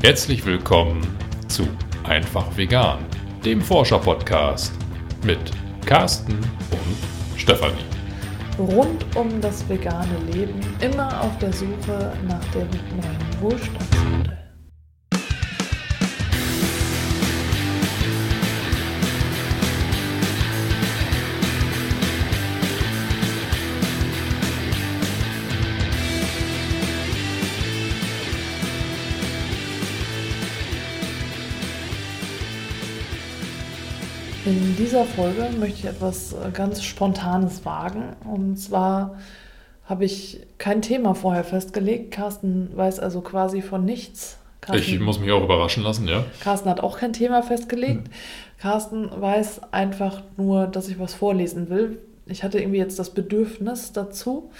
Herzlich willkommen zu Einfach Vegan, dem Forscher-Podcast mit Carsten und Stefanie. Rund um das vegane Leben, immer auf der Suche nach dem neuen Wohlstandsmodell. Dieser Folge möchte ich etwas äh, ganz Spontanes wagen. Und zwar habe ich kein Thema vorher festgelegt. Carsten weiß also quasi von nichts. Carsten, ich muss mich auch überraschen lassen, ja. Carsten hat auch kein Thema festgelegt. Hm. Carsten weiß einfach nur, dass ich was vorlesen will. Ich hatte irgendwie jetzt das Bedürfnis dazu.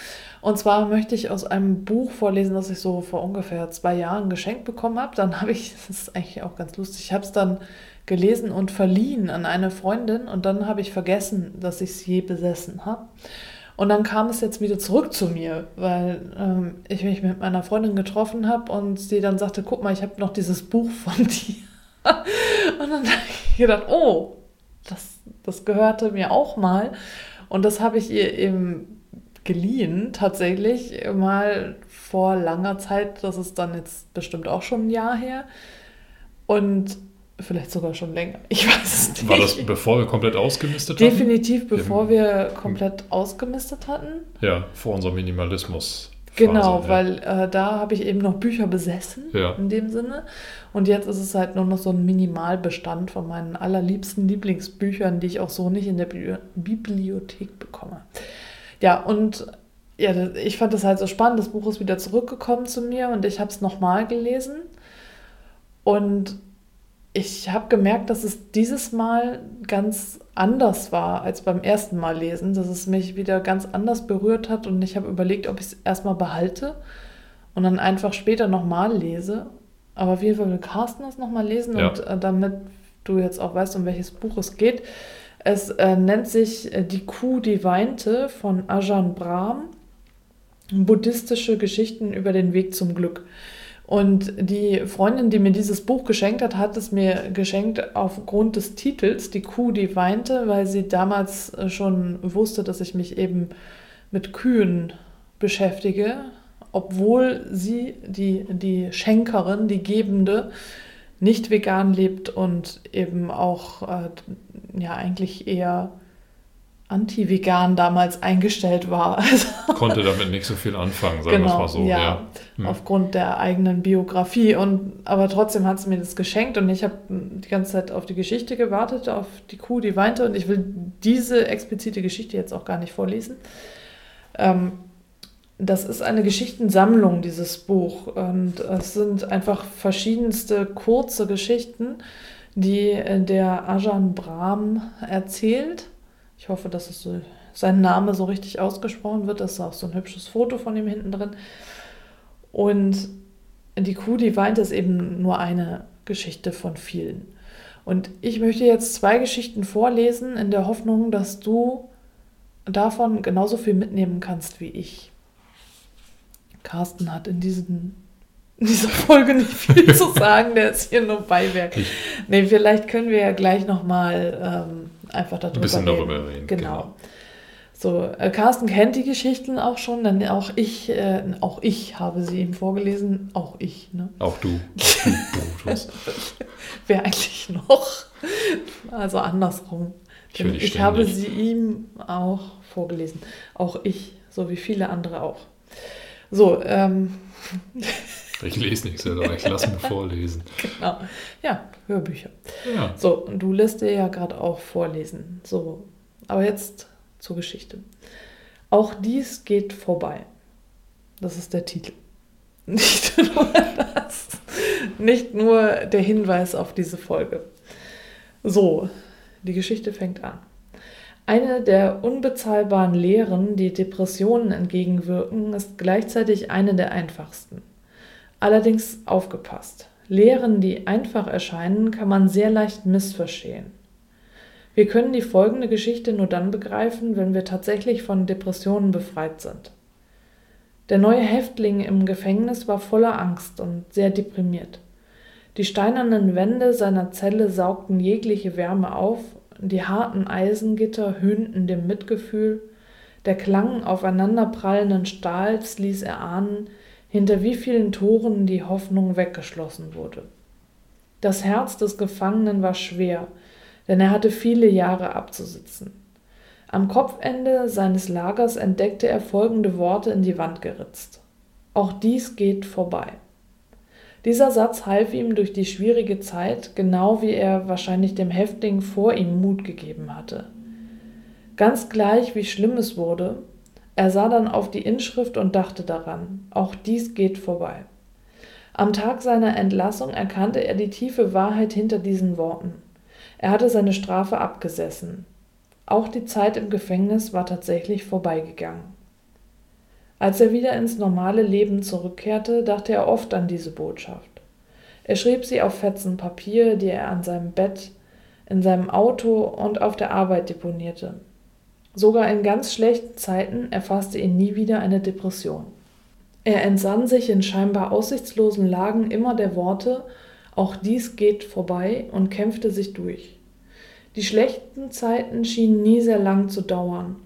Und zwar möchte ich aus einem Buch vorlesen, das ich so vor ungefähr zwei Jahren geschenkt bekommen habe. Dann habe ich, das ist eigentlich auch ganz lustig, ich habe es dann gelesen und verliehen an eine Freundin und dann habe ich vergessen, dass ich es je besessen habe. Und dann kam es jetzt wieder zurück zu mir, weil ähm, ich mich mit meiner Freundin getroffen habe und sie dann sagte, guck mal, ich habe noch dieses Buch von dir. und dann habe ich gedacht, oh, das, das gehörte mir auch mal. Und das habe ich ihr eben geliehen, tatsächlich mal vor langer Zeit. Das ist dann jetzt bestimmt auch schon ein Jahr her. Und Vielleicht sogar schon länger. Ich weiß es nicht. War das bevor wir komplett ausgemistet hatten? Definitiv bevor wir komplett ausgemistet hatten. Ja, vor unserem Minimalismus. Genau, ja. weil äh, da habe ich eben noch Bücher besessen, ja. in dem Sinne. Und jetzt ist es halt nur noch so ein Minimalbestand von meinen allerliebsten Lieblingsbüchern, die ich auch so nicht in der Bi Bibliothek bekomme. Ja, und ja, ich fand das halt so spannend. Das Buch ist wieder zurückgekommen zu mir und ich habe es nochmal gelesen. Und ich habe gemerkt, dass es dieses Mal ganz anders war als beim ersten Mal lesen, dass es mich wieder ganz anders berührt hat und ich habe überlegt, ob ich es erstmal behalte und dann einfach später nochmal lese. Aber auf jeden Fall will Carsten das nochmal lesen ja. und äh, damit du jetzt auch weißt, um welches Buch es geht. Es äh, nennt sich äh, Die Kuh, die weinte von Ajahn Brahm. Buddhistische Geschichten über den Weg zum Glück. Und die Freundin, die mir dieses Buch geschenkt hat, hat es mir geschenkt aufgrund des Titels, Die Kuh, die weinte, weil sie damals äh, schon wusste, dass ich mich eben mit Kühen beschäftige, obwohl sie, die, die Schenkerin, die Gebende, nicht vegan lebt und eben auch äh, ja eigentlich eher anti-vegan damals eingestellt war. Also Konnte damit nicht so viel anfangen, sagen genau, wir es mal so. Ja, ja. Hm. aufgrund der eigenen Biografie. Und, aber trotzdem hat sie mir das geschenkt und ich habe die ganze Zeit auf die Geschichte gewartet, auf die Kuh, die weinte. Und ich will diese explizite Geschichte jetzt auch gar nicht vorlesen. Ähm, das ist eine Geschichtensammlung, dieses Buch. Und es sind einfach verschiedenste kurze Geschichten, die der Ajahn Brahm erzählt ich hoffe, dass es so, sein Name so richtig ausgesprochen wird. Das ist auch so ein hübsches Foto von ihm hinten drin. Und die Kuh, die weint, ist eben nur eine Geschichte von vielen. Und ich möchte jetzt zwei Geschichten vorlesen, in der Hoffnung, dass du davon genauso viel mitnehmen kannst wie ich. Carsten hat in, diesen, in dieser Folge nicht viel zu sagen, der ist hier nur Beiwerk. Nee, vielleicht können wir ja gleich nochmal ähm, einfach darüber Ein bisschen reden. darüber reden. Genau. genau. So, äh, Carsten kennt die Geschichten auch schon, denn auch ich, äh, auch ich habe sie ihm vorgelesen, auch ich, ne? Auch du. Wer eigentlich noch? Also andersrum. Ich, ich habe sie ihm auch vorgelesen. Auch ich, so wie viele andere auch. So, ähm. Ich lese nichts, aber ich lasse mir vorlesen. Genau. Ja, Hörbücher. Ja. So, und du lässt dir ja gerade auch vorlesen. So, aber jetzt zur Geschichte. Auch dies geht vorbei. Das ist der Titel. Nicht nur das. Nicht nur der Hinweis auf diese Folge. So, die Geschichte fängt an. Eine der unbezahlbaren Lehren, die Depressionen entgegenwirken, ist gleichzeitig eine der einfachsten. Allerdings aufgepasst. Lehren, die einfach erscheinen, kann man sehr leicht missverstehen. Wir können die folgende Geschichte nur dann begreifen, wenn wir tatsächlich von Depressionen befreit sind. Der neue Häftling im Gefängnis war voller Angst und sehr deprimiert. Die steinernen Wände seiner Zelle saugten jegliche Wärme auf, die harten Eisengitter höhnten dem Mitgefühl, der Klang aufeinanderprallenden Stahls ließ erahnen, hinter wie vielen Toren die Hoffnung weggeschlossen wurde. Das Herz des Gefangenen war schwer, denn er hatte viele Jahre abzusitzen. Am Kopfende seines Lagers entdeckte er folgende Worte in die Wand geritzt. Auch dies geht vorbei. Dieser Satz half ihm durch die schwierige Zeit, genau wie er wahrscheinlich dem Häftling vor ihm Mut gegeben hatte. Ganz gleich, wie schlimm es wurde, er sah dann auf die Inschrift und dachte daran, auch dies geht vorbei. Am Tag seiner Entlassung erkannte er die tiefe Wahrheit hinter diesen Worten. Er hatte seine Strafe abgesessen. Auch die Zeit im Gefängnis war tatsächlich vorbeigegangen. Als er wieder ins normale Leben zurückkehrte, dachte er oft an diese Botschaft. Er schrieb sie auf Fetzen Papier, die er an seinem Bett, in seinem Auto und auf der Arbeit deponierte. Sogar in ganz schlechten Zeiten erfasste ihn nie wieder eine Depression. Er entsann sich in scheinbar aussichtslosen Lagen immer der Worte Auch dies geht vorbei und kämpfte sich durch. Die schlechten Zeiten schienen nie sehr lang zu dauern,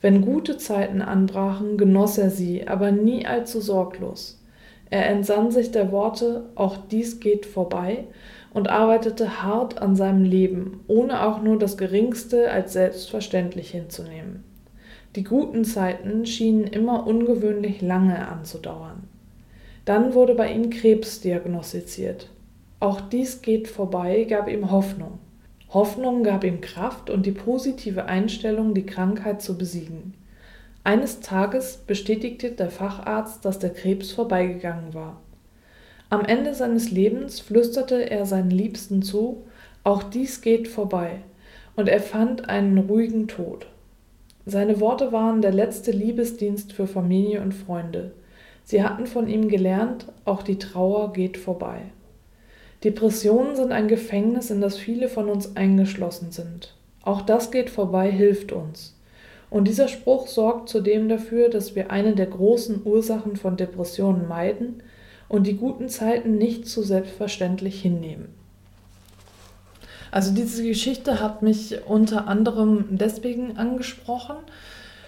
wenn gute Zeiten anbrachen, genoss er sie, aber nie allzu sorglos. Er entsann sich der Worte, auch dies geht vorbei, und arbeitete hart an seinem Leben, ohne auch nur das geringste als selbstverständlich hinzunehmen. Die guten Zeiten schienen immer ungewöhnlich lange anzudauern. Dann wurde bei ihm Krebs diagnostiziert. Auch dies geht vorbei gab ihm Hoffnung. Hoffnung gab ihm Kraft und die positive Einstellung, die Krankheit zu besiegen. Eines Tages bestätigte der Facharzt, dass der Krebs vorbeigegangen war. Am Ende seines Lebens flüsterte er seinen Liebsten zu, auch dies geht vorbei, und er fand einen ruhigen Tod. Seine Worte waren der letzte Liebesdienst für Familie und Freunde. Sie hatten von ihm gelernt, auch die Trauer geht vorbei. Depressionen sind ein Gefängnis, in das viele von uns eingeschlossen sind. Auch das geht vorbei, hilft uns. Und dieser Spruch sorgt zudem dafür, dass wir eine der großen Ursachen von Depressionen meiden und die guten Zeiten nicht zu selbstverständlich hinnehmen. Also diese Geschichte hat mich unter anderem deswegen angesprochen,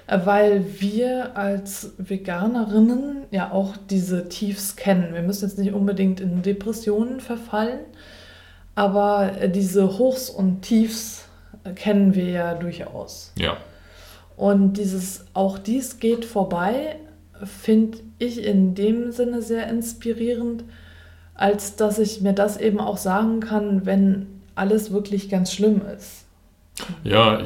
weil wir als Veganerinnen ja auch diese Tiefs kennen. Wir müssen jetzt nicht unbedingt in Depressionen verfallen, aber diese Hochs und Tiefs kennen wir ja durchaus. Ja. Und dieses auch dies geht vorbei, finde ich in dem Sinne sehr inspirierend, als dass ich mir das eben auch sagen kann, wenn alles wirklich ganz schlimm ist. Ja,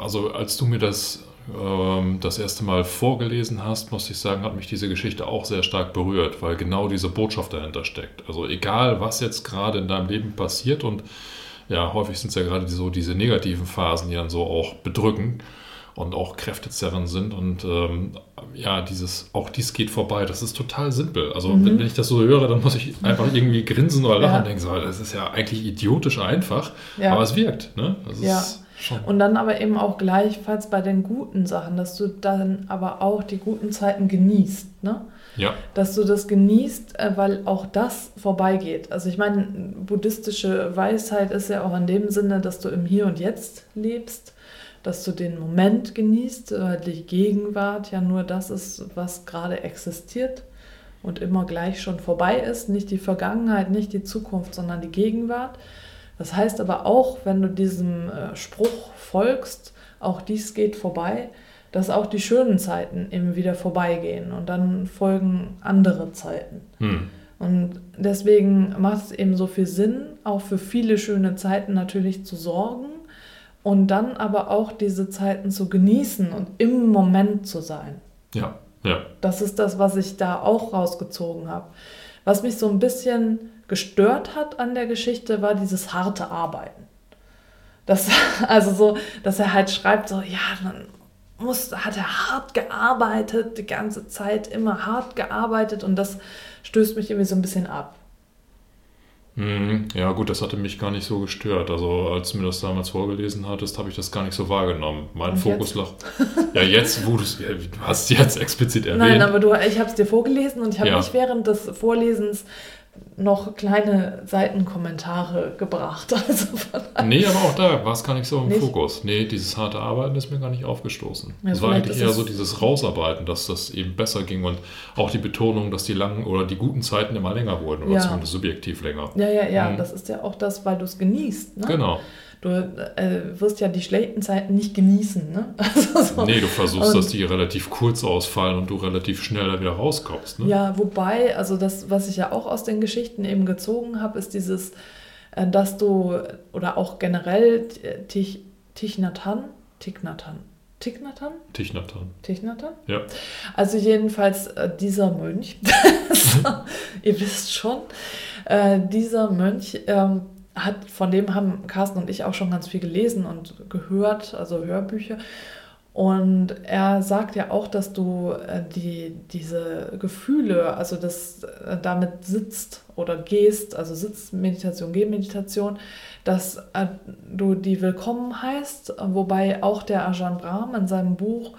also als du mir das ähm, das erste Mal vorgelesen hast, muss ich sagen, hat mich diese Geschichte auch sehr stark berührt, weil genau diese Botschaft dahinter steckt. Also egal, was jetzt gerade in deinem Leben passiert und ja, häufig sind es ja gerade so diese negativen Phasen, die dann so auch bedrücken und auch kräftezerrend sind und ähm, ja, dieses, auch dies geht vorbei, das ist total simpel. Also mhm. wenn, wenn, ich das so höre, dann muss ich einfach irgendwie grinsen oder lachen ja. und denken, so, das ist ja eigentlich idiotisch einfach, ja. aber es wirkt. Ne? Das ja. Und dann aber eben auch gleichfalls bei den guten Sachen, dass du dann aber auch die guten Zeiten genießt, ne? Ja. Dass du das genießt, äh, weil auch das vorbeigeht. Also ich meine, buddhistische Weisheit ist ja auch in dem Sinne, dass du im Hier und Jetzt lebst, dass du den Moment genießt, weil die Gegenwart ja nur das ist, was gerade existiert und immer gleich schon vorbei ist. Nicht die Vergangenheit, nicht die Zukunft, sondern die Gegenwart. Das heißt aber auch, wenn du diesem äh, Spruch folgst, auch dies geht vorbei, dass auch die schönen Zeiten eben wieder vorbeigehen und dann folgen andere Zeiten. Hm. Und deswegen macht es eben so viel Sinn, auch für viele schöne Zeiten natürlich zu sorgen und dann aber auch diese Zeiten zu genießen und im Moment zu sein. Ja, ja. Das ist das, was ich da auch rausgezogen habe. Was mich so ein bisschen gestört hat an der Geschichte, war dieses harte Arbeiten. Das, also so, dass er halt schreibt, so, ja, dann muss, hat er hart gearbeitet, die ganze Zeit immer hart gearbeitet und das stößt mich irgendwie so ein bisschen ab. Mhm. Ja, gut, das hatte mich gar nicht so gestört. Also, als du mir das damals vorgelesen hattest, habe ich das gar nicht so wahrgenommen. Mein Und Fokus lag. Ja, jetzt, wo du hast jetzt explizit erwähnt. Nein, aber du, ich habe es dir vorgelesen und ich habe ja. mich während des Vorlesens noch kleine Seitenkommentare gebracht. Also nee, aber auch da war es gar nicht so im nicht? Fokus. Nee, dieses harte Arbeiten ist mir gar nicht aufgestoßen. Ja, es war eigentlich eher so dieses Rausarbeiten, dass das eben besser ging und auch die Betonung, dass die langen oder die guten Zeiten immer länger wurden oder ja. zumindest subjektiv länger. Ja, ja, ja, mhm. das ist ja auch das, weil du es genießt. Ne? Genau. Du äh, wirst ja die schlechten Zeiten nicht genießen. Ne? Also so. Nee, du versuchst, und, dass die relativ kurz ausfallen und du relativ schnell da wieder rauskommst. Ne? Ja, wobei, also das, was ich ja auch aus den Geschichten eben gezogen habe, ist dieses, äh, dass du, oder auch generell Tich, Tichnatan, Tichnatan, Tichnatan? Tichnatan. Tichnatan? Ja. Also jedenfalls äh, dieser Mönch, ihr wisst schon, äh, dieser Mönch ähm, hat, von dem haben Carsten und ich auch schon ganz viel gelesen und gehört, also Hörbücher. Und er sagt ja auch, dass du äh, die, diese Gefühle, also das äh, damit sitzt oder gehst, also Sitzmeditation, Gehmeditation, dass äh, du die willkommen heißt, wobei auch der Ajahn Brahm in seinem Buch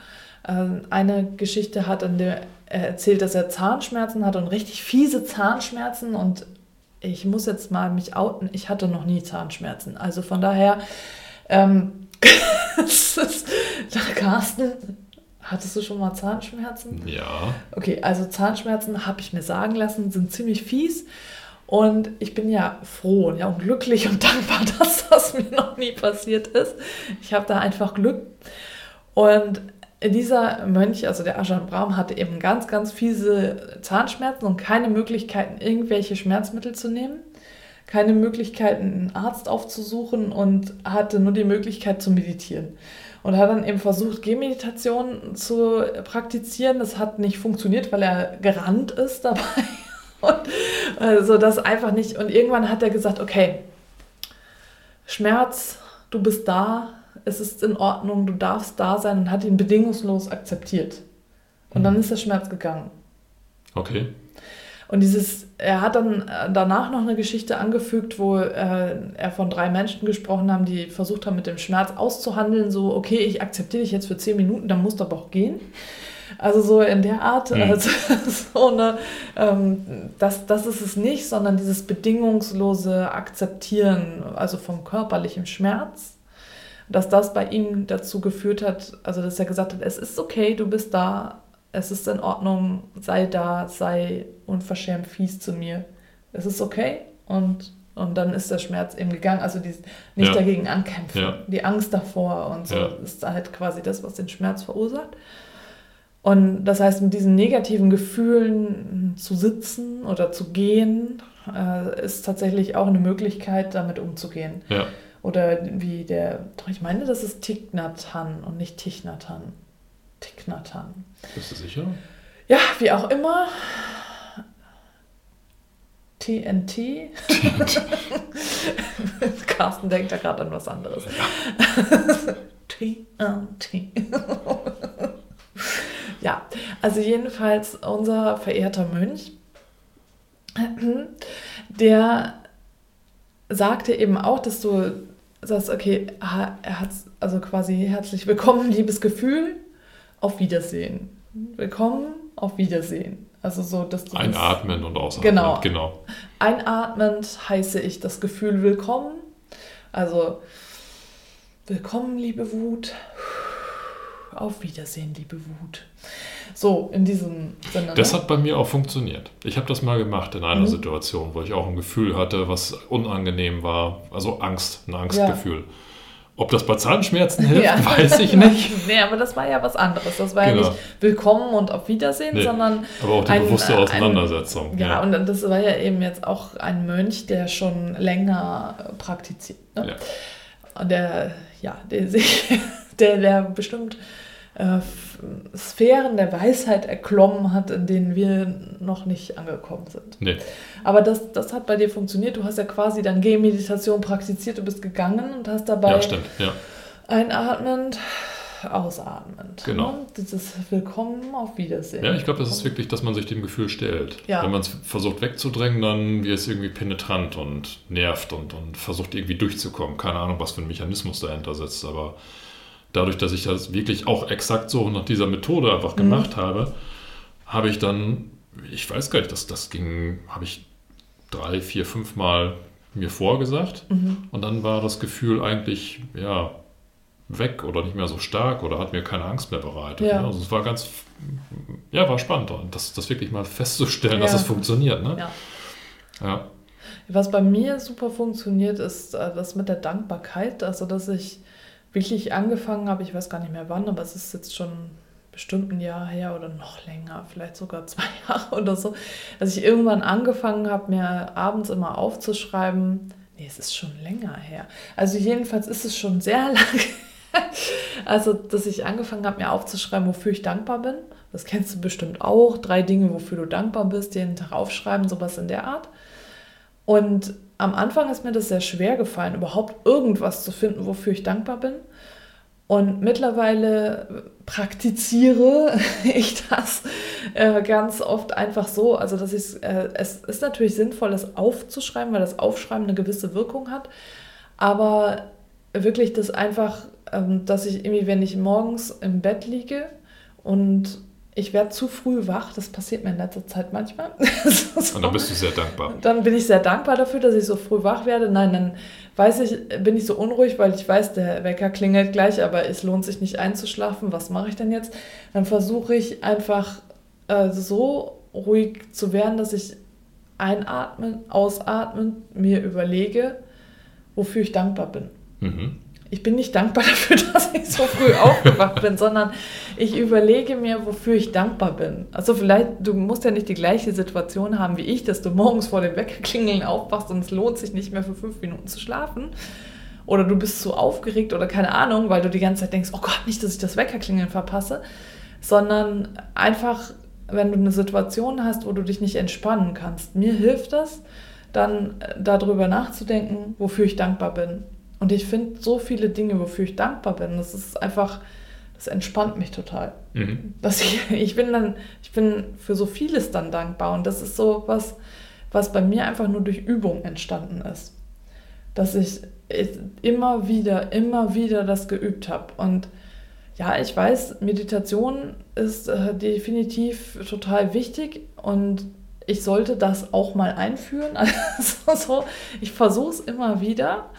eine Geschichte hat, in der er erzählt, dass er Zahnschmerzen hat und richtig fiese Zahnschmerzen und ich muss jetzt mal mich outen, ich hatte noch nie Zahnschmerzen. Also von daher, ähm, Carsten, hattest du schon mal Zahnschmerzen? Ja. Okay, also Zahnschmerzen habe ich mir sagen lassen, sind ziemlich fies. Und ich bin ja froh ja, und glücklich und dankbar, dass das mir noch nie passiert ist. Ich habe da einfach Glück. Und dieser Mönch, also der Ajahn Brahm, hatte eben ganz, ganz fiese Zahnschmerzen und keine Möglichkeiten, irgendwelche Schmerzmittel zu nehmen, keine Möglichkeiten, einen Arzt aufzusuchen und hatte nur die Möglichkeit zu meditieren. Und hat dann eben versucht, Gehmeditation zu praktizieren. Das hat nicht funktioniert, weil er gerannt ist dabei. Und also das einfach nicht. Und irgendwann hat er gesagt, okay, Schmerz, du bist da, es ist in Ordnung, du darfst da sein und hat ihn bedingungslos akzeptiert. Und mhm. dann ist der Schmerz gegangen. Okay. Und dieses, er hat dann äh, danach noch eine Geschichte angefügt, wo äh, er von drei Menschen gesprochen haben, die versucht haben, mit dem Schmerz auszuhandeln, so, okay, ich akzeptiere dich jetzt für zehn Minuten, dann musst du aber auch gehen. Also so in der Art, mhm. also, so eine, ähm, das, das ist es nicht, sondern dieses bedingungslose Akzeptieren, also vom körperlichen Schmerz dass das bei ihm dazu geführt hat, also dass er gesagt hat, es ist okay, du bist da, es ist in Ordnung, sei da, sei unverschämt fies zu mir. Es ist okay und, und dann ist der Schmerz eben gegangen. Also die, nicht ja. dagegen ankämpfen, ja. die Angst davor und so ja. ist halt quasi das, was den Schmerz verursacht. Und das heißt, mit diesen negativen Gefühlen zu sitzen oder zu gehen, äh, ist tatsächlich auch eine Möglichkeit, damit umzugehen. Ja. Oder wie der, ich meine, das ist Tignatan und nicht Tichnatan. Tignatan. Bist du sicher? Ja, wie auch immer. TNT. Carsten denkt ja gerade an was anderes. Ja. TNT. ja, also jedenfalls unser verehrter Mönch, der sagte eben auch, dass du sagst, okay, er hat also quasi herzlich willkommen, liebes Gefühl, auf Wiedersehen. Willkommen, auf Wiedersehen. Also so, dass du Einatmen das, und ausatmen. Genau. genau. Einatmend heiße ich das Gefühl willkommen. Also willkommen, liebe Wut. Auf Wiedersehen, liebe Wut. So, in diesem Sinne. Das ne? hat bei mir auch funktioniert. Ich habe das mal gemacht in einer mhm. Situation, wo ich auch ein Gefühl hatte, was unangenehm war. Also Angst, ein Angstgefühl. Ja. Ob das bei Zahnschmerzen hilft, ja. weiß ich nicht. nee, aber das war ja was anderes. Das war genau. ja nicht willkommen und auf Wiedersehen, nee, sondern. Aber auch die ein, bewusste Auseinandersetzung. Ein, ja, ja, und das war ja eben jetzt auch ein Mönch, der schon länger praktiziert. Ne? Ja. Und der, ja, der sich, der, der bestimmt äh, Sphären der Weisheit erklommen hat, in denen wir noch nicht angekommen sind. Nee. Aber das, das hat bei dir funktioniert. Du hast ja quasi dann Gehmeditation praktiziert, du bist gegangen und hast dabei ja, stimmt. Ja. einatmend, ausatmend. Genau. Ne? Dieses Willkommen auf Wiedersehen. Ja, ich glaube, das ist wirklich, dass man sich dem Gefühl stellt. Ja. Wenn man es versucht wegzudrängen, dann wird es irgendwie penetrant und nervt und, und versucht irgendwie durchzukommen. Keine Ahnung, was für ein Mechanismus dahinter sitzt, aber dadurch, dass ich das wirklich auch exakt so nach dieser Methode einfach gemacht mhm. habe, habe ich dann, ich weiß gar nicht, das, das ging, habe ich drei, vier, fünf Mal mir vorgesagt. Mhm. Und dann war das Gefühl eigentlich, ja, weg oder nicht mehr so stark oder hat mir keine Angst mehr bereitet. Ja. Ne? Also es war ganz, ja, war spannend, das, das wirklich mal festzustellen, dass Ja. es funktioniert. Ne? Ja. Ja. Was bei mir super funktioniert, ist äh, das mit der Dankbarkeit. Also, dass ich wirklich angefangen habe, ich weiß gar nicht mehr wann, aber es ist jetzt schon bestimmt ein Jahr her oder noch länger, vielleicht sogar zwei Jahre oder so, dass ich irgendwann angefangen habe, mir abends immer aufzuschreiben. Nee, es ist schon länger her. Also, jedenfalls ist es schon sehr lange. Also, dass ich angefangen habe, mir aufzuschreiben, wofür ich dankbar bin. Das kennst du bestimmt auch. Drei Dinge, wofür du dankbar bist, jeden Tag aufschreiben, sowas in der Art. Und am Anfang ist mir das sehr schwer gefallen, überhaupt irgendwas zu finden, wofür ich dankbar bin. Und mittlerweile praktiziere ich das äh, ganz oft einfach so, also dass ich äh, es ist natürlich sinnvoll, das aufzuschreiben, weil das Aufschreiben eine gewisse Wirkung hat, aber wirklich das einfach, ähm, dass ich irgendwie, wenn ich morgens im Bett liege und ich werde zu früh wach, das passiert mir in letzter Zeit manchmal. So. Und dann bist du sehr dankbar. Dann bin ich sehr dankbar dafür, dass ich so früh wach werde. Nein, dann weiß ich, bin ich so unruhig, weil ich weiß, der Wecker klingelt gleich, aber es lohnt sich nicht einzuschlafen. Was mache ich denn jetzt? Dann versuche ich einfach äh, so ruhig zu werden, dass ich einatmen, ausatmen, mir überlege, wofür ich dankbar bin. Mhm. Ich bin nicht dankbar dafür, dass ich so früh aufgewacht bin, sondern ich überlege mir, wofür ich dankbar bin. Also vielleicht, du musst ja nicht die gleiche Situation haben wie ich, dass du morgens vor dem Weckerklingeln aufwachst und es lohnt sich nicht mehr für fünf Minuten zu schlafen. Oder du bist zu aufgeregt oder keine Ahnung, weil du die ganze Zeit denkst, oh Gott, nicht, dass ich das Weckerklingeln verpasse. Sondern einfach, wenn du eine Situation hast, wo du dich nicht entspannen kannst. Mir hilft das, dann äh, darüber nachzudenken, wofür ich dankbar bin. Und ich finde so viele Dinge, wofür ich dankbar bin. Das ist einfach, das entspannt mich total. Mhm. Dass ich, ich bin dann, ich bin für so vieles dann dankbar. Und das ist so was, was bei mir einfach nur durch Übung entstanden ist. Dass ich immer wieder, immer wieder das geübt habe. Und ja, ich weiß, Meditation ist äh, definitiv total wichtig und ich sollte das auch mal einführen. Also so, ich versuche es immer wieder.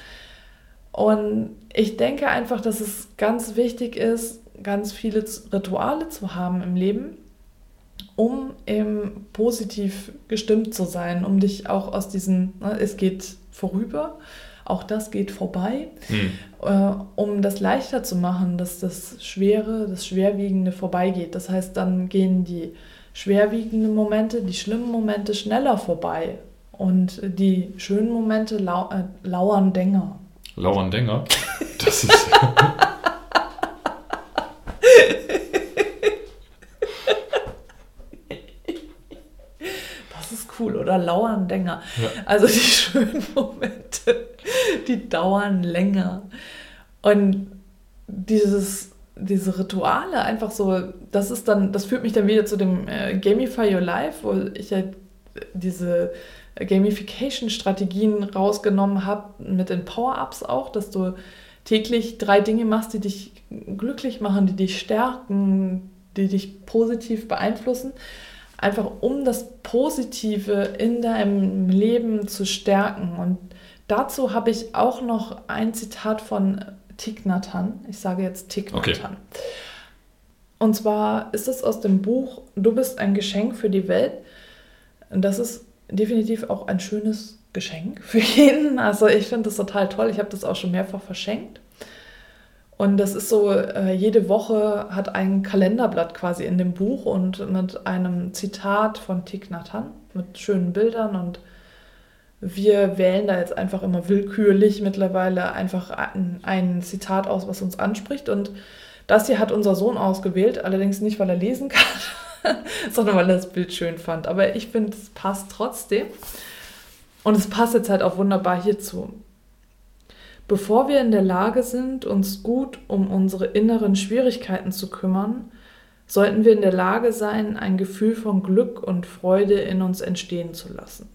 Und ich denke einfach, dass es ganz wichtig ist, ganz viele Rituale zu haben im Leben, um eben positiv gestimmt zu sein, um dich auch aus diesen, ne, es geht vorüber, auch das geht vorbei, Mhm. äh, um das leichter zu machen, dass das Schwere, das Schwerwiegende vorbeigeht. Das heißt, dann gehen die schwerwiegenden Momente, die schlimmen Momente schneller vorbei und die schönen Momente lau äh, lauern länger. Lauern Denger. Das ist. Das ist cool, oder lauern länger. Ja. Also die schönen Momente, die dauern länger. Und dieses, diese Rituale einfach so, das ist dann, das führt mich dann wieder zu dem äh, Gamify Your Life, wo ich ja diese Gamification-Strategien rausgenommen habe, mit den Power-Ups auch, dass du täglich drei Dinge machst, die dich glücklich machen, die dich stärken, die dich positiv beeinflussen. Einfach um das Positive in deinem Leben zu stärken. Und dazu habe ich auch noch ein Zitat von Thich Nhat Hanh. Ich sage jetzt Thich Nhat Okay. Und zwar ist es aus dem Buch Du bist ein Geschenk für die Welt. Und das ist definitiv auch ein schönes Geschenk für jeden. Also ich finde das total toll. Ich habe das auch schon mehrfach verschenkt. Und das ist so, äh, jede Woche hat ein Kalenderblatt quasi in dem Buch und mit einem Zitat von Thich Nhat Hanh, mit schönen Bildern und wir wählen da jetzt einfach immer willkürlich mittlerweile einfach ein, ein Zitat aus, was uns anspricht. Und das hier hat unser Sohn ausgewählt, allerdings nicht, weil er lesen kann, sondern weil er das Bild schön fand. Aber ich finde, es passt trotzdem. Und es passt jetzt halt auch wunderbar hierzu. Bevor wir in der Lage sind, uns gut um unsere inneren Schwierigkeiten zu kümmern, sollten wir in der Lage sein, ein Gefühl von Glück und Freude in uns entstehen zu lassen.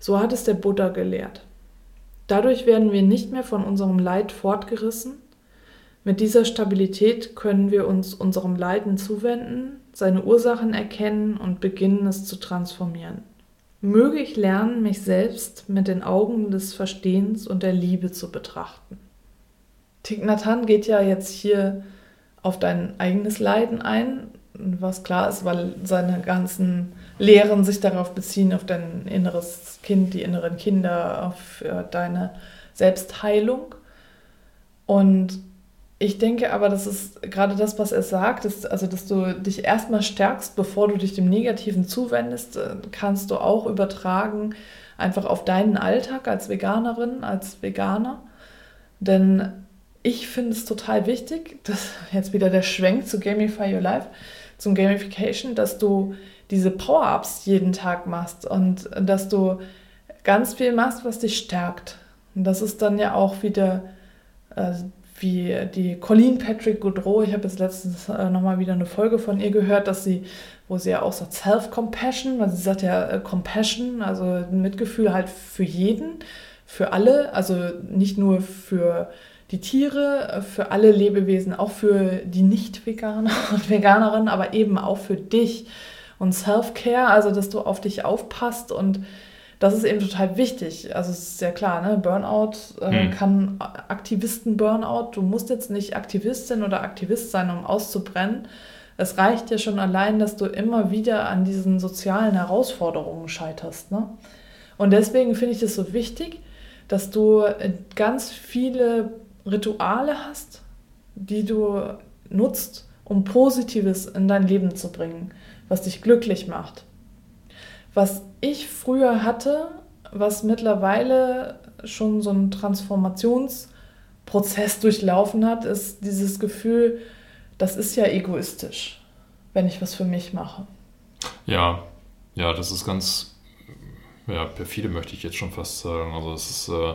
So hat es der Buddha gelehrt. Dadurch werden wir nicht mehr von unserem Leid fortgerissen. Mit dieser Stabilität können wir uns unserem Leiden zuwenden, seine Ursachen erkennen und beginnen es zu transformieren. möge ich lernen, mich selbst mit den Augen des Verstehens und der Liebe zu betrachten. Thich geht ja jetzt hier auf dein eigenes Leiden ein, was klar ist, weil seine ganzen Lehren sich darauf beziehen, auf dein inneres Kind, die inneren Kinder, auf äh, deine Selbstheilung. Und ich denke aber, das ist gerade das, was er sagt, ist, also dass du dich erstmal stärkst, bevor du dich dem Negativen zuwendest, äh, kannst du auch übertragen einfach auf deinen Alltag als Veganerin, als Veganer. Denn ich finde es total wichtig, dass jetzt wieder der Schwenk zu Gamify Your Life, zum Gamification, dass du diese Power-Ups jeden Tag machst und dass du ganz viel machst, was dich stärkt. Und das ist dann ja auch wieder äh, wie die Colleen Patrick Goudreau, ich habe jetzt letztens äh, nochmal wieder eine Folge von ihr gehört, dass sie, wo sie ja auch sagt, Self-Compassion, weil sie sagt ja äh, Compassion, also Mitgefühl halt für jeden, für alle, also nicht nur für die Tiere, äh, für alle Lebewesen, auch für die Nicht-Veganer und Veganerinnen, aber eben auch für dich. Und Self-Care, also dass du auf dich aufpasst und das ist eben total wichtig. Also es ist ja klar, ne? Burnout äh, hm. kann Aktivisten-Burnout. Du musst jetzt nicht Aktivistin oder Aktivist sein, um auszubrennen. Es reicht ja schon allein, dass du immer wieder an diesen sozialen Herausforderungen scheiterst. Ne? Und deswegen finde ich es so wichtig, dass du äh, ganz viele Rituale hast, die du nutzt, um Positives in dein Leben zu bringen, was dich glücklich macht. Was ich früher hatte, was mittlerweile schon so einen Transformationsprozess durchlaufen hat, ist dieses Gefühl, das ist ja egoistisch, wenn ich was für mich mache. Ja, ja, das ist ganz, ja, perfide möchte ich jetzt schon fast sagen. Also es ist äh,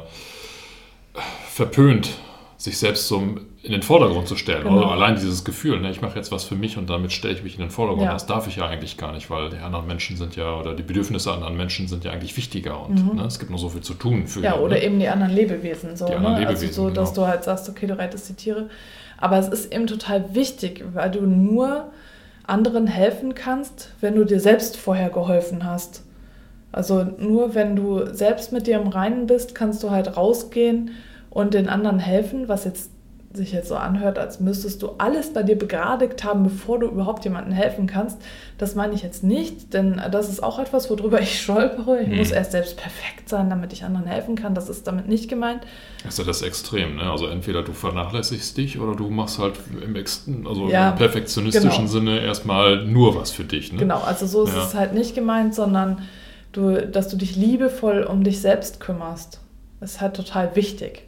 verpönt, sich selbst so in den Vordergrund zu stellen. Genau. Oder allein dieses Gefühl, ne, ich mache jetzt was für mich und damit stelle ich mich in den Vordergrund. Ja. Das darf ich ja eigentlich gar nicht, weil die anderen Menschen sind ja, oder die Bedürfnisse anderen Menschen sind ja eigentlich wichtiger und mhm. ne, es gibt nur so viel zu tun für Ja, oder ne? eben die anderen Lebewesen. So, die anderen ne? Lebewesen, also so, dass genau. du halt sagst, okay, du rettest die Tiere. Aber es ist eben total wichtig, weil du nur anderen helfen kannst, wenn du dir selbst vorher geholfen hast. Also nur wenn du selbst mit dir im Reinen bist, kannst du halt rausgehen und den anderen helfen, was jetzt sich jetzt so anhört, als müsstest du alles bei dir begradigt haben, bevor du überhaupt jemandem helfen kannst. Das meine ich jetzt nicht, denn das ist auch etwas, worüber ich stolpere. Ich hm. muss erst selbst perfekt sein, damit ich anderen helfen kann. Das ist damit nicht gemeint. Das ist ja das Extrem, ne? Also entweder du vernachlässigst dich oder du machst halt im, also ja, im perfektionistischen genau. Sinne erstmal nur was für dich. Ne? Genau, also so ist ja. es halt nicht gemeint, sondern du, dass du dich liebevoll um dich selbst kümmerst. Das ist halt total wichtig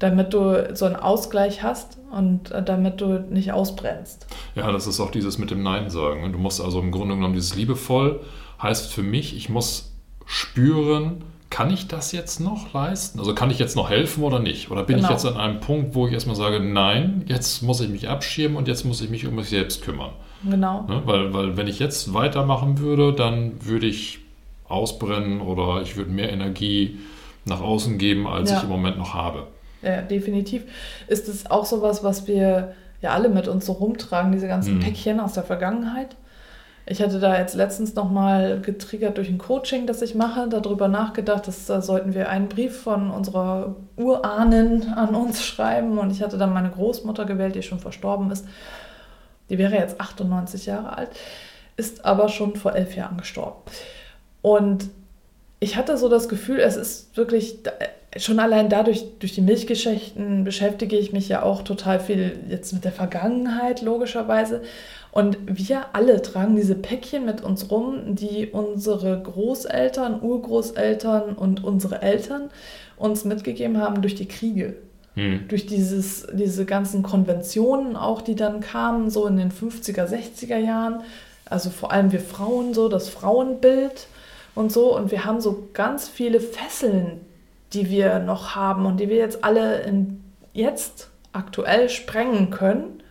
damit du so einen Ausgleich hast und äh, damit du nicht ausbrennst. Ja, das ist auch dieses mit dem Nein sagen. Du musst also im Grunde genommen dieses liebevoll heißt für mich, ich muss spüren, kann ich das jetzt noch leisten? Also kann ich jetzt noch helfen oder nicht? Oder bin genau. ich jetzt an einem Punkt, wo ich erstmal sage, nein, jetzt muss ich mich abschirmen und jetzt muss ich mich um mich selbst kümmern. Genau. Ne? Weil, weil wenn ich jetzt weitermachen würde, dann würde ich ausbrennen oder ich würde mehr Energie nach außen geben, als ja. ich im Moment noch habe. Ja, definitiv. Ist es auch sowas, was wir ja alle mit uns so rumtragen, diese ganzen mhm. Päckchen aus der Vergangenheit? Ich hatte da jetzt letztens nochmal getriggert durch ein Coaching, das ich mache, darüber nachgedacht, dass da sollten wir einen Brief von unserer Urahnen an uns schreiben. Und ich hatte dann meine Großmutter gewählt, die schon verstorben ist. Die wäre jetzt 98 Jahre alt, ist aber schon vor elf Jahren gestorben. Und ich hatte so das Gefühl, es ist wirklich schon allein dadurch, durch die Milchgeschichten beschäftige ich mich ja auch total viel jetzt mit der Vergangenheit, logischerweise. Und wir alle tragen diese Päckchen mit uns rum, die unsere Großeltern, Urgroßeltern und unsere Eltern uns mitgegeben haben durch die Kriege. Hm. Durch dieses, diese ganzen Konventionen auch, die dann kamen, so in den 50er, 60er Jahren. Also vor allem wir Frauen, so das Frauenbild und so. Und wir haben so ganz viele Fesseln, die wir noch haben und die wir jetzt alle in, jetzt aktuell sprengen können,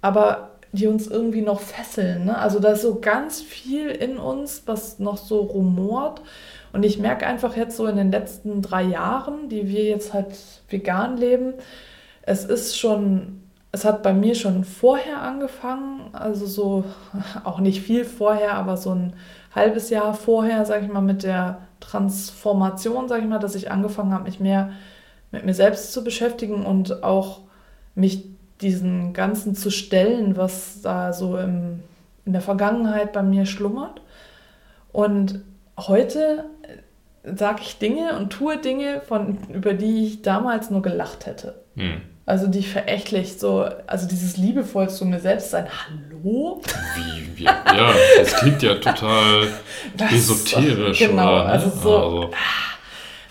aber die uns irgendwie noch fesseln. Ne? Also da ist so ganz viel in uns, was noch so rumort. Und ich merke einfach jetzt so in den letzten drei Jahren, die wir jetzt halt vegan leben, es ist schon, es hat bei mir schon vorher angefangen, also so, auch nicht viel vorher, aber so ein halbes Jahr vorher, sage ich mal, mit der Transformation, sage ich mal, dass ich angefangen habe, mich mehr mit mir selbst zu beschäftigen und auch mich diesen Ganzen zu stellen, was da so im, in der Vergangenheit bei mir schlummert. Und heute sage ich Dinge und tue Dinge, von, über die ich damals nur gelacht hätte. Hm. Also die verächtlich, so, also dieses liebevoll zu mir selbst sein, hallo? Wie, wie ja, das klingt ja total das, esoterisch. Genau, oder, ne? also so. Also.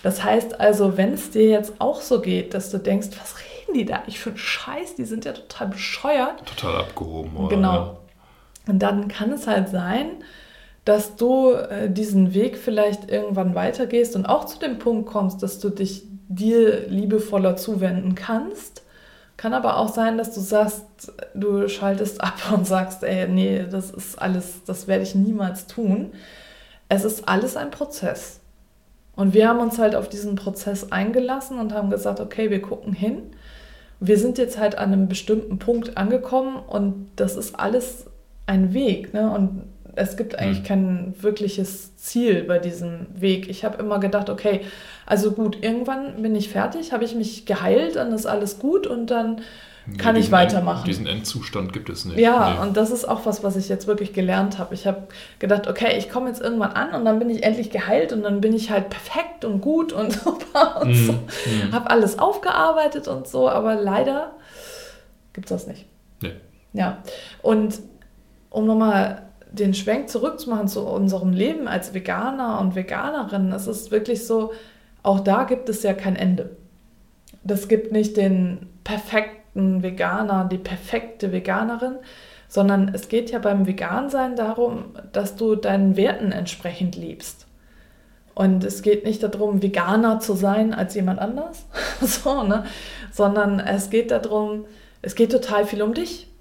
Das heißt also, wenn es dir jetzt auch so geht, dass du denkst, was reden die da? Ich finde Scheiß, die sind ja total bescheuert. Total abgehoben, oder? Genau. Und dann kann es halt sein, dass du äh, diesen Weg vielleicht irgendwann weitergehst und auch zu dem Punkt kommst, dass du dich dir liebevoller zuwenden kannst. Kann aber auch sein, dass du sagst, du schaltest ab und sagst, ey, nee, das ist alles, das werde ich niemals tun. Es ist alles ein Prozess. Und wir haben uns halt auf diesen Prozess eingelassen und haben gesagt, okay, wir gucken hin. Wir sind jetzt halt an einem bestimmten Punkt angekommen und das ist alles ein Weg. Ne? Und es gibt eigentlich hm. kein wirkliches Ziel bei diesem Weg. Ich habe immer gedacht, okay, also gut, irgendwann bin ich fertig, habe ich mich geheilt, dann ist alles gut und dann kann ich weitermachen. End, diesen Endzustand gibt es nicht. Ja, nee. und das ist auch was, was ich jetzt wirklich gelernt habe. Ich habe gedacht, okay, ich komme jetzt irgendwann an und dann bin ich endlich geheilt und dann bin ich halt perfekt und gut und super und mm, so. Mm. Habe alles aufgearbeitet und so, aber leider gibt es das nicht. Nee. Ja, und um nochmal den Schwenk zurückzumachen zu unserem Leben als Veganer und Veganerin, es ist wirklich so, auch da gibt es ja kein Ende. Das gibt nicht den perfekten Veganer, die perfekte Veganerin, sondern es geht ja beim Vegansein darum, dass du deinen Werten entsprechend liebst. Und es geht nicht darum, Veganer zu sein als jemand anders, so, ne? sondern es geht darum, es geht total viel um dich.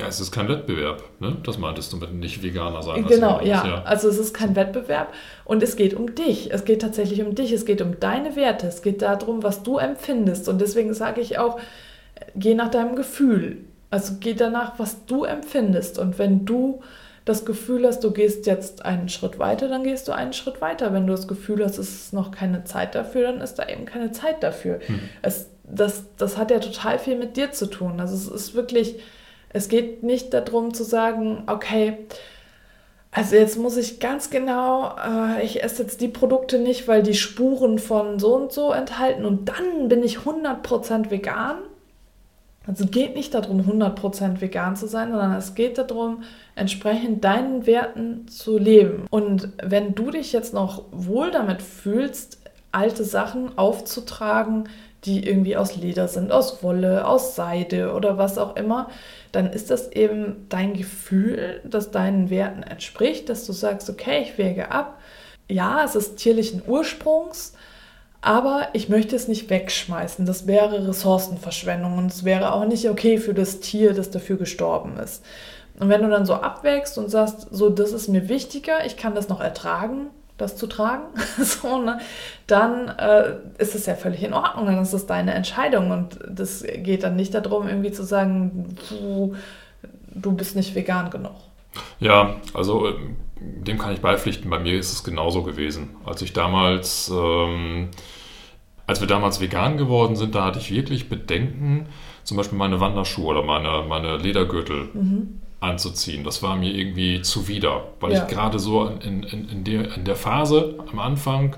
Ja, es ist kein Wettbewerb, ne? Das meintest du mit nicht Veganer sein. Genau, ja. ja. Also es ist kein Wettbewerb und es geht um dich. Es geht tatsächlich um dich. Es geht um deine Werte. Es geht darum, was du empfindest. Und deswegen sage ich auch, geh nach deinem Gefühl. Also geh danach, was du empfindest. Und wenn du das Gefühl hast, du gehst jetzt einen Schritt weiter, dann gehst du einen Schritt weiter. Wenn du das Gefühl hast, es ist noch keine Zeit dafür, dann ist da eben keine Zeit dafür. Hm. Es, das, das hat ja total viel mit dir zu tun. Also es ist wirklich es geht nicht darum zu sagen, okay, also jetzt muss ich ganz genau, äh, ich esse jetzt die Produkte nicht, weil die Spuren von so und so enthalten und dann bin ich 100% vegan. Also geht nicht darum, 100% vegan zu sein, sondern es geht darum, entsprechend deinen Werten zu leben. Und wenn du dich jetzt noch wohl damit fühlst, alte Sachen aufzutragen, die irgendwie aus Leder sind, aus Wolle, aus Seide oder was auch immer, dann ist das eben dein Gefühl, das deinen Werten entspricht, dass du sagst, okay, ich wäge ab. Ja, es ist tierlichen Ursprungs, aber ich möchte es nicht wegschmeißen. Das wäre Ressourcenverschwendung und es wäre auch nicht okay für das Tier, das dafür gestorben ist. Und wenn du dann so abwägst und sagst, so, das ist mir wichtiger, ich kann das noch ertragen, das zu tragen, so, ne? dann äh, ist es ja völlig in Ordnung, dann ist es deine Entscheidung und das geht dann nicht darum, irgendwie zu sagen, du, du bist nicht vegan genug. Ja, also äh, dem kann ich beipflichten. Bei mir ist es genauso gewesen. Als ich damals, ähm, als wir damals vegan geworden sind, da hatte ich wirklich Bedenken, zum Beispiel meine Wanderschuhe oder meine, meine Ledergürtel. Mhm anzuziehen. Das war mir irgendwie zuwider, weil ja. ich gerade so in, in, in, der, in der Phase am Anfang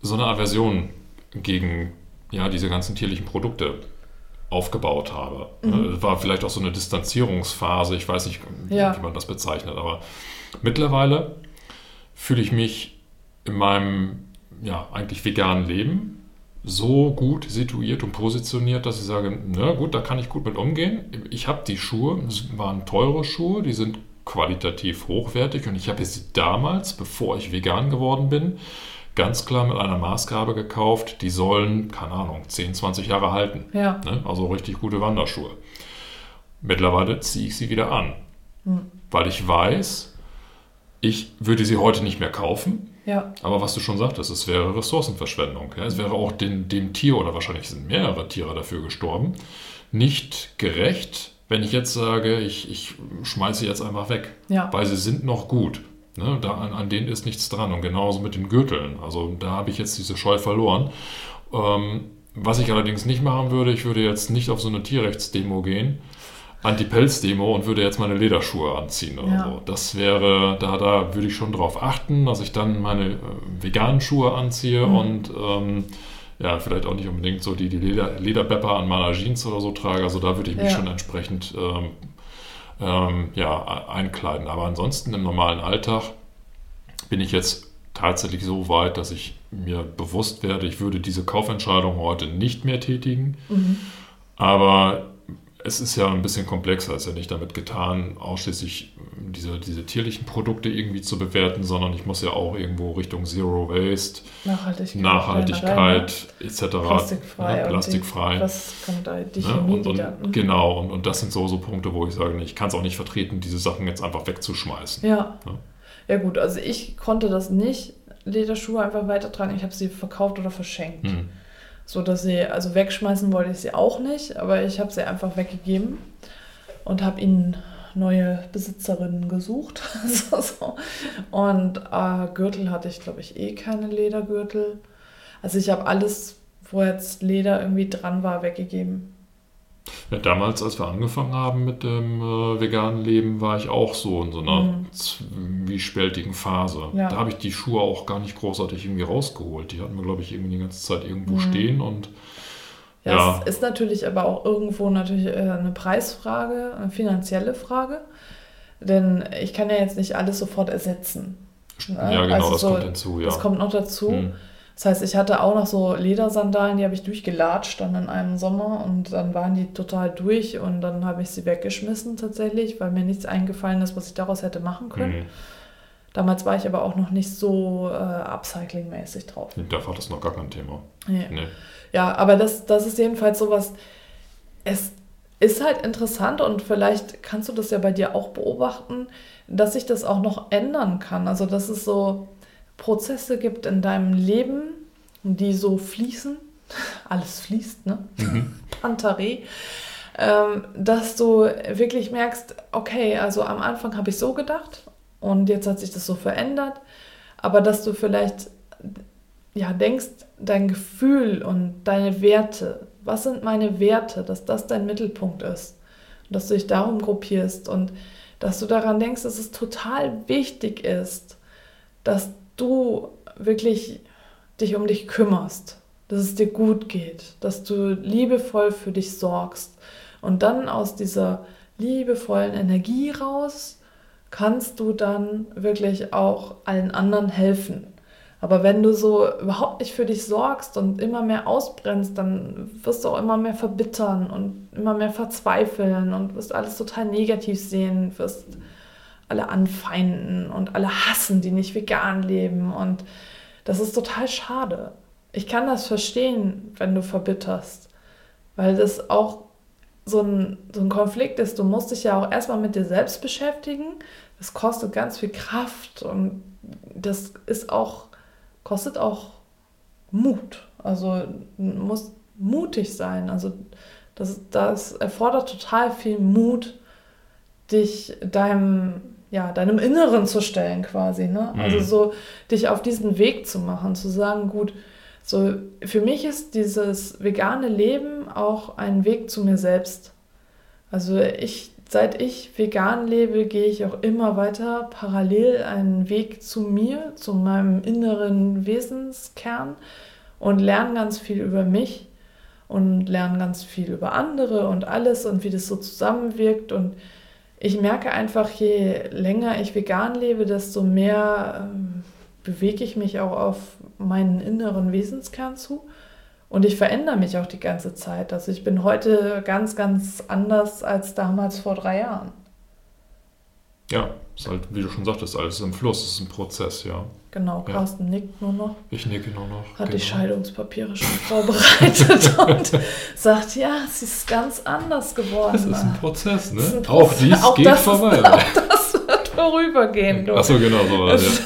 so eine Aversion gegen ja, diese ganzen tierlichen Produkte aufgebaut habe. Mhm. War vielleicht auch so eine Distanzierungsphase, ich weiß nicht, ja. wie man das bezeichnet, aber mittlerweile fühle ich mich in meinem ja, eigentlich veganen Leben so gut situiert und positioniert, dass ich sage, na gut, da kann ich gut mit umgehen. Ich habe die Schuhe, es waren teure Schuhe, die sind qualitativ hochwertig und ich habe sie damals, bevor ich vegan geworden bin, ganz klar mit einer Maßgabe gekauft, die sollen, keine Ahnung, 10, 20 Jahre halten. Ja. Ne? Also richtig gute Wanderschuhe. Mittlerweile ziehe ich sie wieder an, hm. weil ich weiß, ich würde sie heute nicht mehr kaufen, ja. Aber was du schon sagtest, es wäre Ressourcenverschwendung. Ja? Es wäre auch den, dem Tier, oder wahrscheinlich sind mehrere Tiere dafür gestorben, nicht gerecht, wenn ich jetzt sage, ich, ich schmeiße sie jetzt einfach weg. Ja. Weil sie sind noch gut. Ne? Da, an, an denen ist nichts dran. Und genauso mit den Gürteln. Also da habe ich jetzt diese Scheu verloren. Ähm, was ich allerdings nicht machen würde, ich würde jetzt nicht auf so eine Tierrechtsdemo gehen, Anti-Pelz-Demo und würde jetzt meine Lederschuhe anziehen oder Ja. so. Das wäre, da, da würde ich schon drauf achten, dass ich dann meine äh, veganen Schuhe anziehe Mhm. und ähm, ja, vielleicht auch nicht unbedingt so die, die Leder, Lederbepper an meiner Jeans oder so trage. Also da würde ich mich Ja. schon entsprechend ähm, ähm, ja, einkleiden. Aber ansonsten im normalen Alltag bin ich jetzt tatsächlich so weit, dass ich mir bewusst werde, ich würde diese Kaufentscheidung heute nicht mehr tätigen. Mhm. Aber es ist ja ein bisschen komplexer. Es ist ja nicht damit getan, ausschließlich diese, diese tierlichen Produkte irgendwie zu bewerten, sondern ich muss ja auch irgendwo Richtung Zero Waste, Nachhaltigkeit. Nachhaltigkeit etc. ne? Plastikfrei. Ja, und plastikfrei. Die, was kommt da? Die Ne? Chemie, Und, die da. und, genau, und, und das sind so, so Punkte, wo ich sage, ich kann es auch nicht vertreten, diese Sachen jetzt einfach wegzuschmeißen. Ja. Ja. Ja gut, also ich konnte das nicht, Lederschuhe einfach weitertragen. Ich habe sie verkauft oder verschenkt. Hm. So dass sie, also wegschmeißen wollte ich sie auch nicht, aber ich habe sie einfach weggegeben und habe ihnen neue Besitzerinnen gesucht. Und äh, Gürtel hatte ich, glaube ich, eh keine Ledergürtel. Also ich habe alles, wo jetzt Leder irgendwie dran war, weggegeben. Ja, damals, als wir angefangen haben mit dem äh, veganen Leben, war ich auch so in so einer Mhm. zwiespältigen Phase. Ja. Da habe ich die Schuhe auch gar nicht großartig irgendwie rausgeholt. Die hatten wir, glaube ich, irgendwie die ganze Zeit irgendwo Mhm. stehen und Ja, Ja. es ist natürlich aber auch irgendwo natürlich äh, eine Preisfrage, eine finanzielle Frage. Denn ich kann ja jetzt nicht alles sofort ersetzen. ne? ja, genau, Also das so- kommt hinzu, ja. Das kommt noch dazu. Hm. Das heißt, ich hatte auch noch so Ledersandalen, die habe ich durchgelatscht dann in einem Sommer und dann waren die total durch und dann habe ich sie weggeschmissen tatsächlich, weil mir nichts eingefallen ist, was ich daraus hätte machen können. Hm. Damals war ich aber auch noch nicht so äh, upcycling-mäßig drauf. Da war das noch gar kein Thema. Nee. Nee. Ja, aber das, das ist jedenfalls sowas, es ist halt interessant und vielleicht kannst du das ja bei dir auch beobachten, dass sich das auch noch ändern kann. Also, dass es so Prozesse gibt in deinem Leben, die so fließen. Alles fließt, ne? Mhm. Pantare. Ähm, dass du wirklich merkst, okay, also am Anfang habe ich so gedacht und jetzt hat sich das so verändert, aber dass du vielleicht ja, denkst, dein Gefühl und deine Werte, was sind meine Werte, dass das dein Mittelpunkt ist und dass du dich darum gruppierst und dass du daran denkst, dass es total wichtig ist, dass du wirklich dich um dich kümmerst, dass es dir gut geht, dass du liebevoll für dich sorgst und dann aus dieser liebevollen Energie raus kannst du dann wirklich auch allen anderen helfen. Aber wenn du so überhaupt nicht für dich sorgst und immer mehr ausbrennst, dann wirst du auch immer mehr verbittern und immer mehr verzweifeln und wirst alles total negativ sehen, wirst alle anfeinden und alle hassen, die nicht vegan leben. Und das ist total schade. Ich kann das verstehen, wenn du verbitterst, weil das auch so ein, so ein Konflikt ist. Du musst dich ja auch erstmal mit dir selbst beschäftigen. Das kostet ganz viel Kraft und das ist auch kostet auch Mut. Also du musst mutig sein. Also das, das erfordert total viel Mut, dich deinem, ja, deinem Inneren zu stellen quasi. Ne? Mhm. Also so dich auf diesen Weg zu machen, zu sagen, gut, so für mich ist dieses vegane Leben auch ein Weg zu mir selbst. Also ich, seit ich vegan lebe, gehe ich auch immer weiter parallel einen Weg zu mir, zu meinem inneren Wesenskern und lerne ganz viel über mich und lerne ganz viel über andere und alles und wie das so zusammenwirkt. Und ich merke einfach, je länger ich vegan lebe, desto mehr ähm, bewege ich mich auch auf meinen inneren Wesenskern zu. Und ich verändere mich auch die ganze Zeit. Also ich bin heute ganz, ganz anders als damals vor drei Jahren. Ja, ist halt, wie du schon sagtest, alles im Fluss, ist ein Prozess, ja. Genau, Ja. Carsten nickt nur noch, Ich nicke nur noch. hat die genau. Scheidungspapiere schon vorbereitet und sagt, ja, sie ist ganz anders geworden. Das ist ein Prozess, ne? Ein Auch Prozess. dies Auch geht das ist- vorbei. auch das wird vorübergehen. Du. Achso, genau so. war das, ja.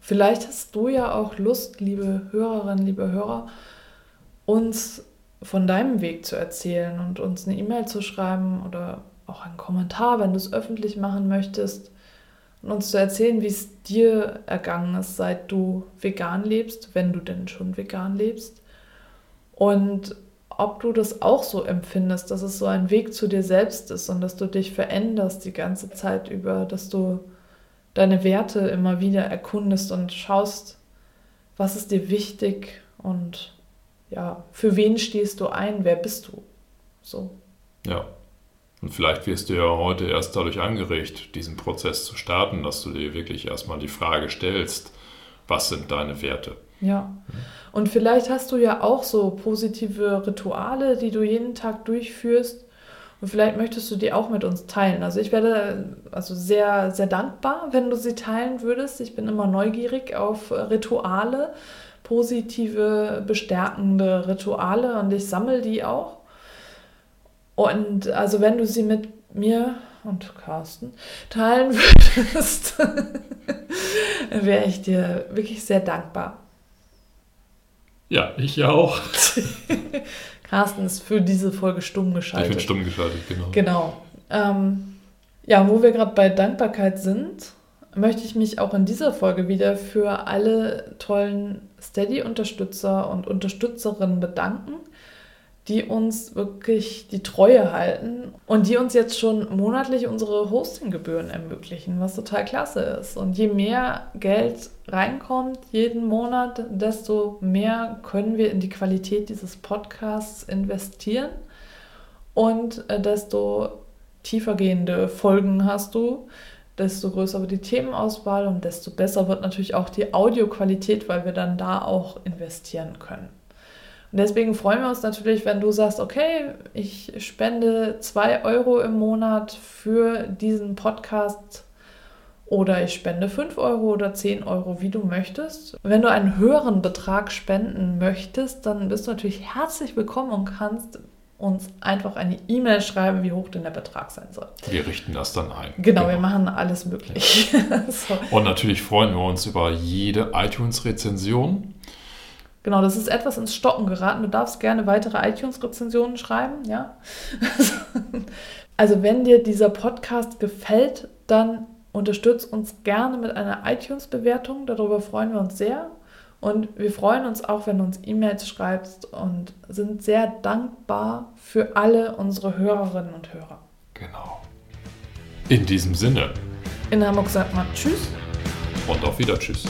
Vielleicht hast du ja auch Lust, liebe Hörerinnen, liebe Hörer, uns von deinem Weg zu erzählen und uns eine E-Mail zu schreiben oder auch einen Kommentar, wenn du es öffentlich machen möchtest. Uns zu erzählen, wie es dir ergangen ist, seit du vegan lebst, wenn du denn schon vegan lebst. Und ob du das auch so empfindest, dass es so ein Weg zu dir selbst ist und dass du dich veränderst die ganze Zeit über, dass du deine Werte immer wieder erkundest und schaust, was ist dir wichtig und ja, für wen stehst du ein, wer bist du? So. Ja. Und vielleicht wirst du ja heute erst dadurch angeregt, diesen Prozess zu starten, dass du dir wirklich erstmal die Frage stellst, was sind deine Werte? Ja. Und vielleicht hast du ja auch so positive Rituale, die du jeden Tag durchführst. Und vielleicht möchtest du die auch mit uns teilen. Also ich werde also sehr, sehr dankbar, wenn du sie teilen würdest. Ich bin immer neugierig auf Rituale, positive, bestärkende Rituale und ich sammle die auch. Und also wenn du sie mit mir und Carsten teilen würdest, wäre ich dir wirklich sehr dankbar. Ja, ich auch. Carsten ist für diese Folge stumm geschaltet. Ich bin stumm geschaltet, genau. Genau. Ähm, ja, wo wir gerade bei Dankbarkeit sind, möchte ich mich auch in dieser Folge wieder für alle tollen Steady-Unterstützer und Unterstützerinnen bedanken, die uns wirklich die Treue halten und die uns jetzt schon monatlich unsere Hostinggebühren ermöglichen, was total klasse ist. Und je mehr Geld reinkommt jeden Monat, desto mehr können wir in die Qualität dieses Podcasts investieren und äh, desto tiefergehende Folgen hast du, desto größer wird die Themenauswahl und desto besser wird natürlich auch die Audioqualität, weil wir dann da auch investieren können. Und deswegen freuen wir uns natürlich, wenn du sagst, okay, ich spende 2 Euro im Monat für diesen Podcast oder ich spende 5 Euro oder 10 Euro, wie du möchtest. Wenn du einen höheren Betrag spenden möchtest, dann bist du natürlich herzlich willkommen und kannst uns einfach eine E-Mail schreiben, wie hoch denn der Betrag sein soll. Wir richten das dann ein. Genau, genau. wir machen alles möglich. so. Und natürlich freuen wir uns über jede iTunes-Rezension. Genau, das ist etwas ins Stocken geraten. Du darfst gerne weitere iTunes-Rezensionen schreiben, ja. also wenn dir dieser Podcast gefällt, dann unterstützt uns gerne mit einer iTunes-Bewertung. Darüber freuen wir uns sehr. Und wir freuen uns auch, wenn du uns E-Mails schreibst und sind sehr dankbar für alle unsere Hörerinnen und Hörer. Genau. In diesem Sinne. In Hamburg sagt man Tschüss. Und auf wieder Tschüss.